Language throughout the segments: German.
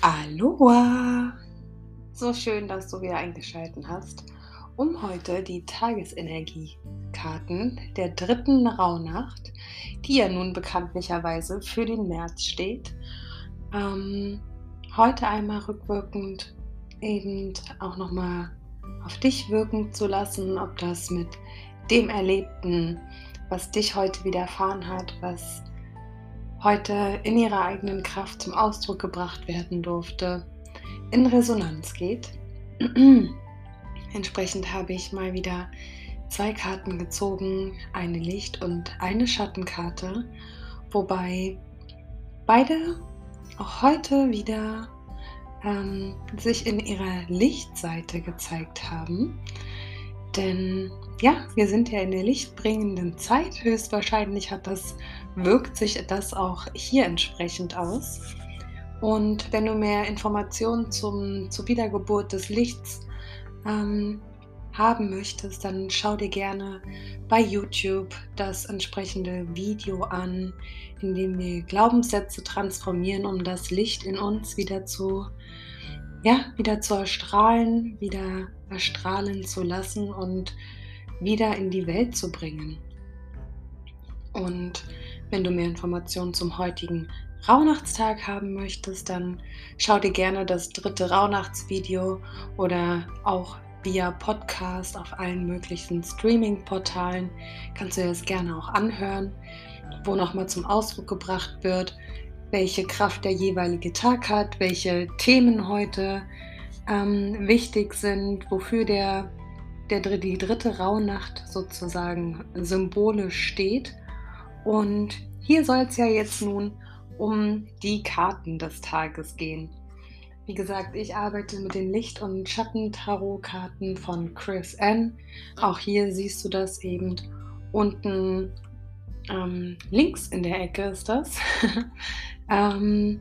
Aloha! So schön, dass du wieder eingeschaltet hast, um heute die Tagesenergiekarten der dritten Rauhnacht, die ja nun bekanntlicherweise für den März steht, ähm, heute einmal rückwirkend eben auch nochmal auf dich wirken zu lassen, ob das mit dem Erlebten, was dich heute widerfahren hat, was heute in ihrer eigenen Kraft zum Ausdruck gebracht werden durfte, in Resonanz geht. Entsprechend habe ich mal wieder zwei Karten gezogen, eine Licht- und eine Schattenkarte, wobei beide auch heute wieder ähm, sich in ihrer Lichtseite gezeigt haben. Denn ja, wir sind ja in der lichtbringenden Zeit. Höchstwahrscheinlich hat das, wirkt sich das auch hier entsprechend aus. Und wenn du mehr Informationen zum, zur Wiedergeburt des Lichts ähm, haben möchtest, dann schau dir gerne bei YouTube das entsprechende Video an, in dem wir Glaubenssätze transformieren, um das Licht in uns wieder zu, ja, wieder zu erstrahlen, wieder erstrahlen zu lassen und wieder in die Welt zu bringen. Und wenn du mehr Informationen zum heutigen Rauhnachtstag haben möchtest, dann schau dir gerne das dritte Rauhnachtsvideo oder auch via Podcast auf allen möglichen Streaming-Portalen. Kannst du dir das gerne auch anhören, wo nochmal zum Ausdruck gebracht wird, welche Kraft der jeweilige Tag hat, welche Themen heute ähm, wichtig sind, wofür der, der, die dritte Rauhnacht sozusagen symbolisch steht. Und hier soll es ja jetzt nun um die Karten des Tages gehen. Wie gesagt, ich arbeite mit den Licht- und Schattentarotkarten von Chris N. Auch hier siehst du das eben unten ähm, links in der Ecke ist das. ähm,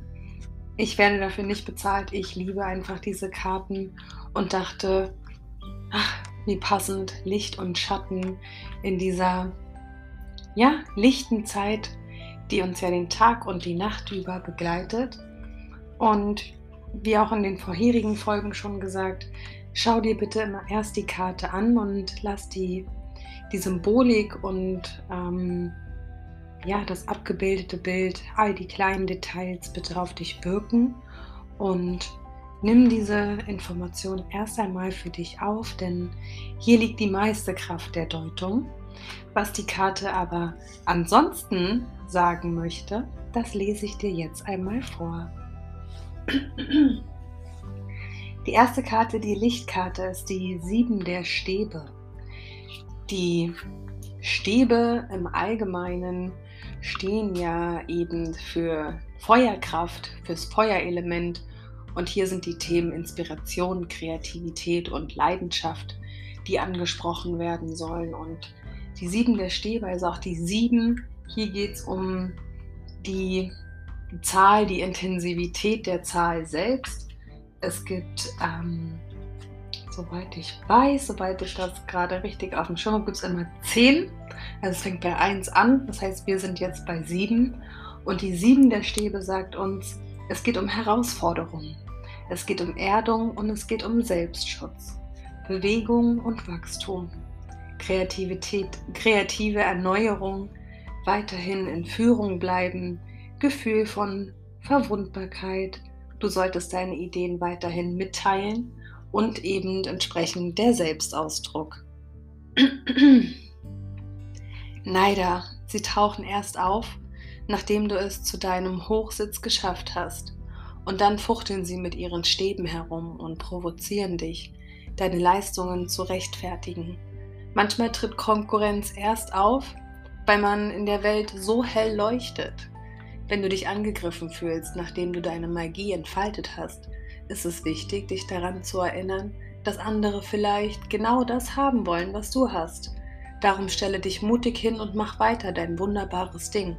ich werde dafür nicht bezahlt. Ich liebe einfach diese Karten und dachte, ach, wie passend Licht und Schatten in dieser ja, lichten Zeit, die uns ja den Tag und die Nacht über begleitet. Und wie auch in den vorherigen Folgen schon gesagt, schau dir bitte immer erst die Karte an und lass die, die Symbolik und ähm, ja, das abgebildete Bild, all die kleinen Details bitte auf dich wirken und nimm diese Information erst einmal für dich auf, denn hier liegt die meiste Kraft der Deutung. Was die Karte aber ansonsten sagen möchte, das lese ich dir jetzt einmal vor. Die erste Karte, die Lichtkarte, ist die Sieben der Stäbe. Die Stäbe im Allgemeinen stehen ja eben für Feuerkraft, fürs Feuerelement. Und hier sind die Themen Inspiration, Kreativität und Leidenschaft, die angesprochen werden sollen. Und die Sieben der also auch die Sieben, hier geht es um die Zahl, die Intensivität der Zahl selbst. Es gibt, ähm, soweit ich weiß, soweit ich das gerade richtig auf dem Schirm habe, gibt es immer 10. Also es fängt bei 1 an, das heißt, wir sind jetzt bei 7. Und die 7 der Stäbe sagt uns, es geht um Herausforderungen, es geht um Erdung und es geht um Selbstschutz, Bewegung und Wachstum, Kreativität, kreative Erneuerung, weiterhin in Führung bleiben, Gefühl von Verwundbarkeit. Du solltest deine Ideen weiterhin mitteilen und eben entsprechend der Selbstausdruck. Neider, sie tauchen erst auf, nachdem du es zu deinem Hochsitz geschafft hast. Und dann fuchteln sie mit ihren Stäben herum und provozieren dich, deine Leistungen zu rechtfertigen. Manchmal tritt Konkurrenz erst auf, weil man in der Welt so hell leuchtet. Wenn du dich angegriffen fühlst, nachdem du deine Magie entfaltet hast, ist es wichtig, dich daran zu erinnern, dass andere vielleicht genau das haben wollen, was du hast. Darum stelle dich mutig hin und mach weiter dein wunderbares Ding.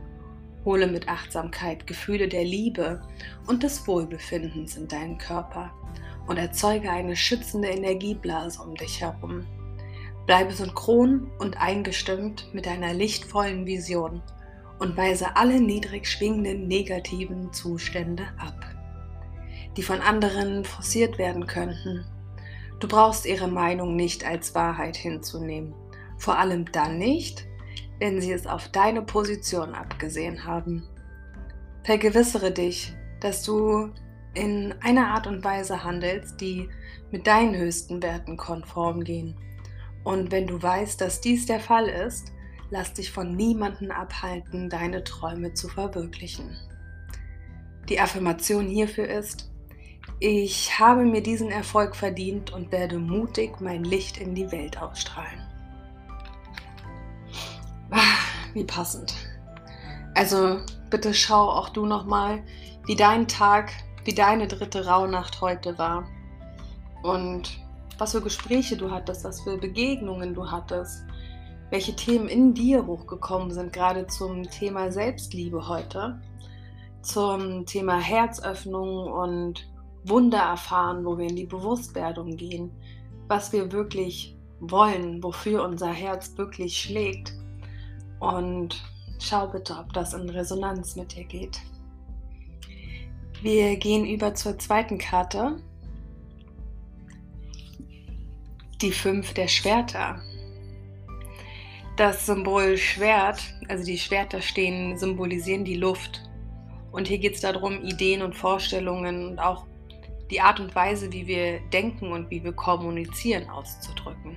Hole mit Achtsamkeit Gefühle der Liebe und des Wohlbefindens in deinen Körper und erzeuge eine schützende Energieblase um dich herum. Bleibe synchron und eingestimmt mit deiner lichtvollen Vision und weise alle niedrig schwingenden negativen Zustände ab, die von anderen forciert werden könnten. Du brauchst ihre Meinung nicht als Wahrheit hinzunehmen, vor allem dann nicht, wenn sie es auf deine Position abgesehen haben. Vergewissere dich, dass du in einer Art und Weise handelst, die mit deinen höchsten Werten konform gehen. Und wenn du weißt, dass dies der Fall ist, lass dich von niemandem abhalten, deine Träume zu verwirklichen. Die Affirmation hierfür ist, ich habe mir diesen Erfolg verdient und werde mutig mein Licht in die Welt ausstrahlen. Ah, wie passend. Also bitte schau auch du nochmal, wie dein Tag, wie deine dritte Rauhnacht heute war. Und was für Gespräche du hattest, was für Begegnungen du hattest, welche Themen in dir hochgekommen sind, gerade zum Thema Selbstliebe heute, zum Thema Herzöffnung und Wunder erfahren, wo wir in die Bewusstwerdung gehen, was wir wirklich wollen, wofür unser Herz wirklich schlägt. Und schau bitte, ob das in Resonanz mit dir geht. Wir gehen über zur zweiten Karte. Die fünf der Schwerter. Das Symbol Schwert, also die Schwerter stehen, symbolisieren die Luft. Und hier geht es darum, Ideen und Vorstellungen und auch die Art und Weise, wie wir denken und wie wir kommunizieren, auszudrücken.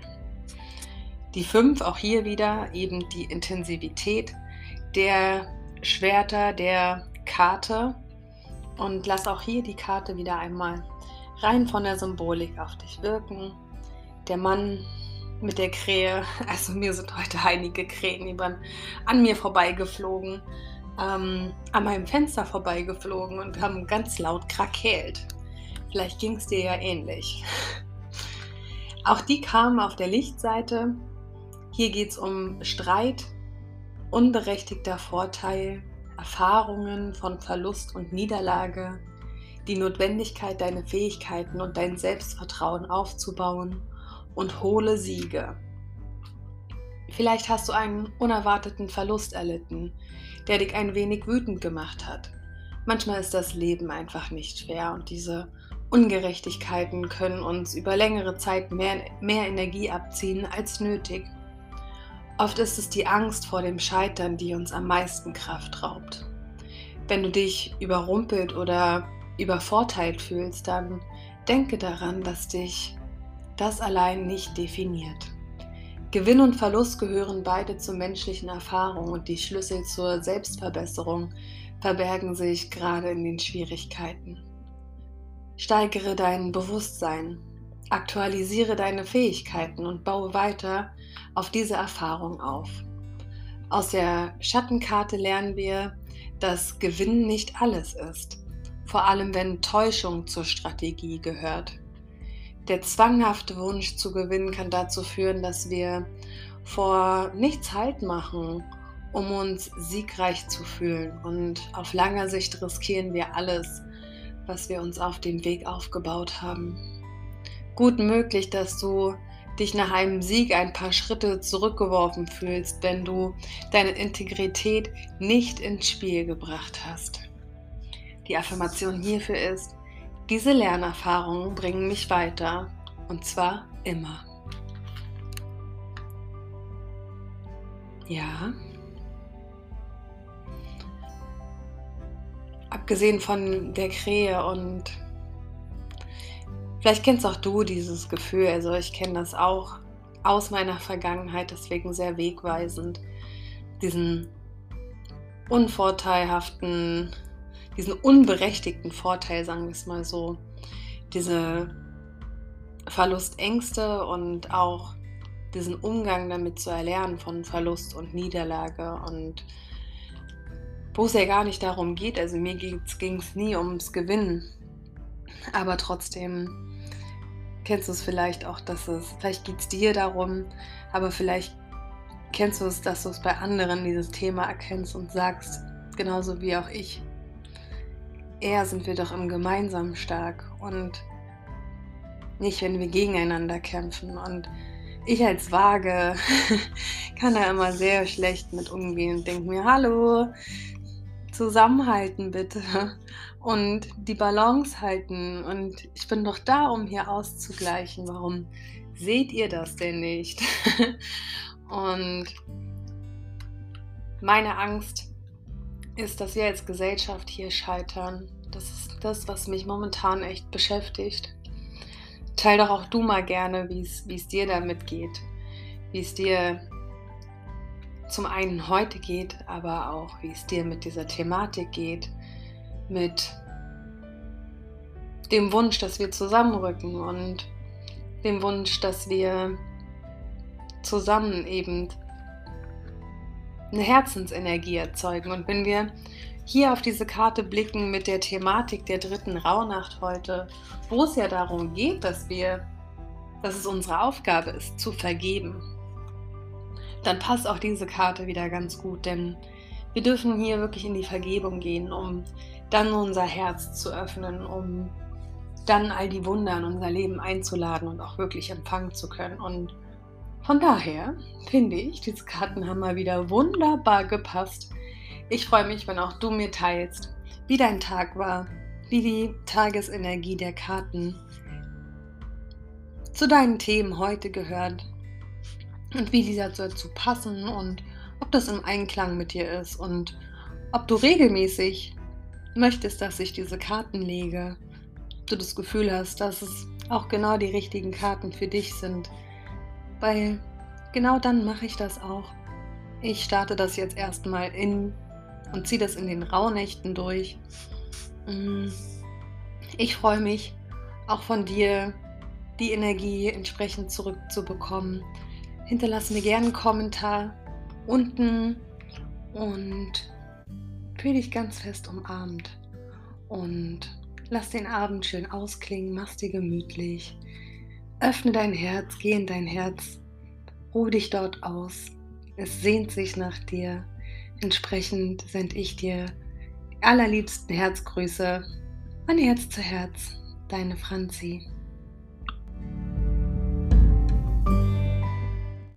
Die fünf, auch hier wieder eben die Intensivität der Schwerter, der Karte. Und lass auch hier die Karte wieder einmal rein von der Symbolik auf dich wirken. Der Mann mit der Krähe, also mir sind heute einige Krähen an mir vorbeigeflogen, ähm, an meinem Fenster vorbeigeflogen und haben ganz laut krakeelt. Vielleicht ging es dir ja ähnlich. Auch die kamen auf der Lichtseite. Hier geht es um Streit, unberechtigter Vorteil, Erfahrungen von Verlust und Niederlage, die Notwendigkeit, deine Fähigkeiten und dein Selbstvertrauen aufzubauen und hole Siege. Vielleicht hast du einen unerwarteten Verlust erlitten, der dich ein wenig wütend gemacht hat. Manchmal ist das Leben einfach nicht fair und diese Ungerechtigkeiten können uns über längere Zeit mehr, mehr Energie abziehen als nötig. Oft ist es die Angst vor dem Scheitern, die uns am meisten Kraft raubt. Wenn du dich überrumpelt oder übervorteilt fühlst, dann denke daran, dass dich das allein nicht definiert. Gewinn und Verlust gehören beide zur menschlichen Erfahrung und die Schlüssel zur Selbstverbesserung verbergen sich gerade in den Schwierigkeiten. Steigere dein Bewusstsein, aktualisiere deine Fähigkeiten und baue weiter auf diese Erfahrung auf. Aus der Schattenkarte lernen wir, dass Gewinnen nicht alles ist, vor allem wenn Täuschung zur Strategie gehört. Der zwanghafte Wunsch zu gewinnen kann dazu führen, dass wir vor nichts Halt machen, um uns siegreich zu fühlen. Und auf langer Sicht riskieren wir alles, was wir uns auf dem Weg aufgebaut haben. Gut möglich, dass du dich nach einem Sieg ein paar Schritte zurückgeworfen fühlst, wenn du deine Integrität nicht ins Spiel gebracht hast. Die Affirmation hierfür ist, diese Lernerfahrungen bringen mich weiter und zwar immer. Ja, abgesehen von der Krähe und vielleicht kennst auch du dieses Gefühl, also ich kenne das auch aus meiner Vergangenheit, deswegen sehr wegweisend, diesen unvorteilhaften, diesen unberechtigten Vorteil, sagen wir es mal so, diese Verlustängste und auch diesen Umgang damit zu erlernen von Verlust und Niederlage und wo es ja gar nicht darum geht. Also mir ging es nie ums Gewinnen. Aber trotzdem kennst du es vielleicht auch, dass es, vielleicht geht es dir darum, aber vielleicht kennst du es, dass du es bei anderen dieses Thema erkennst und sagst, genauso wie auch ich. Eher sind wir doch im Gemeinsamen stark und nicht, wenn wir gegeneinander kämpfen. Und ich als Waage kann da immer sehr schlecht mit umgehen und denke mir, hallo, zusammenhalten bitte und die Balance halten. Und ich bin doch da, um hier auszugleichen. Warum seht ihr das denn nicht? und meine Angst ist, dass wir als Gesellschaft hier scheitern. Das ist das, was mich momentan echt beschäftigt. Teil doch auch du mal gerne, wie es dir damit geht, wie es dir zum einen heute geht, aber auch wie es dir mit dieser Thematik geht, mit dem Wunsch, dass wir zusammenrücken und dem Wunsch, dass wir zusammen eben eine Herzensenergie erzeugen. Und wenn wir hier auf diese Karte blicken mit der Thematik der dritten Rauhnacht heute, wo es ja darum geht, dass wir, dass es unsere Aufgabe ist, zu vergeben, dann passt auch diese Karte wieder ganz gut, denn wir dürfen hier wirklich in die Vergebung gehen, um dann unser Herz zu öffnen, um dann all die Wunder in unser Leben einzuladen und auch wirklich empfangen zu können. Und von daher finde ich, diese Karten haben mal wieder wunderbar gepasst. Ich freue mich, wenn auch du mir teilst, wie dein Tag war, wie die Tagesenergie der Karten zu deinen Themen heute gehört und wie die dazu passen und ob das im Einklang mit dir ist und ob du regelmäßig möchtest, dass ich diese Karten lege, ob du das Gefühl hast, dass es auch genau die richtigen Karten für dich sind, weil genau dann mache ich das auch. Ich starte das jetzt erstmal in und ziehe das in den Rauhnächten durch. Mm. Ich freue mich auch von dir die Energie entsprechend zurückzubekommen. Hinterlass mir gerne einen Kommentar unten und fühle dich ganz fest umarmt. Und lass den Abend schön ausklingen, mach dir gemütlich. Öffne dein Herz, geh in dein Herz, ruhe dich dort aus. Es sehnt sich nach dir. Entsprechend sende ich dir die allerliebsten Herzgrüße. Mein Herz zu Herz, deine Franzi.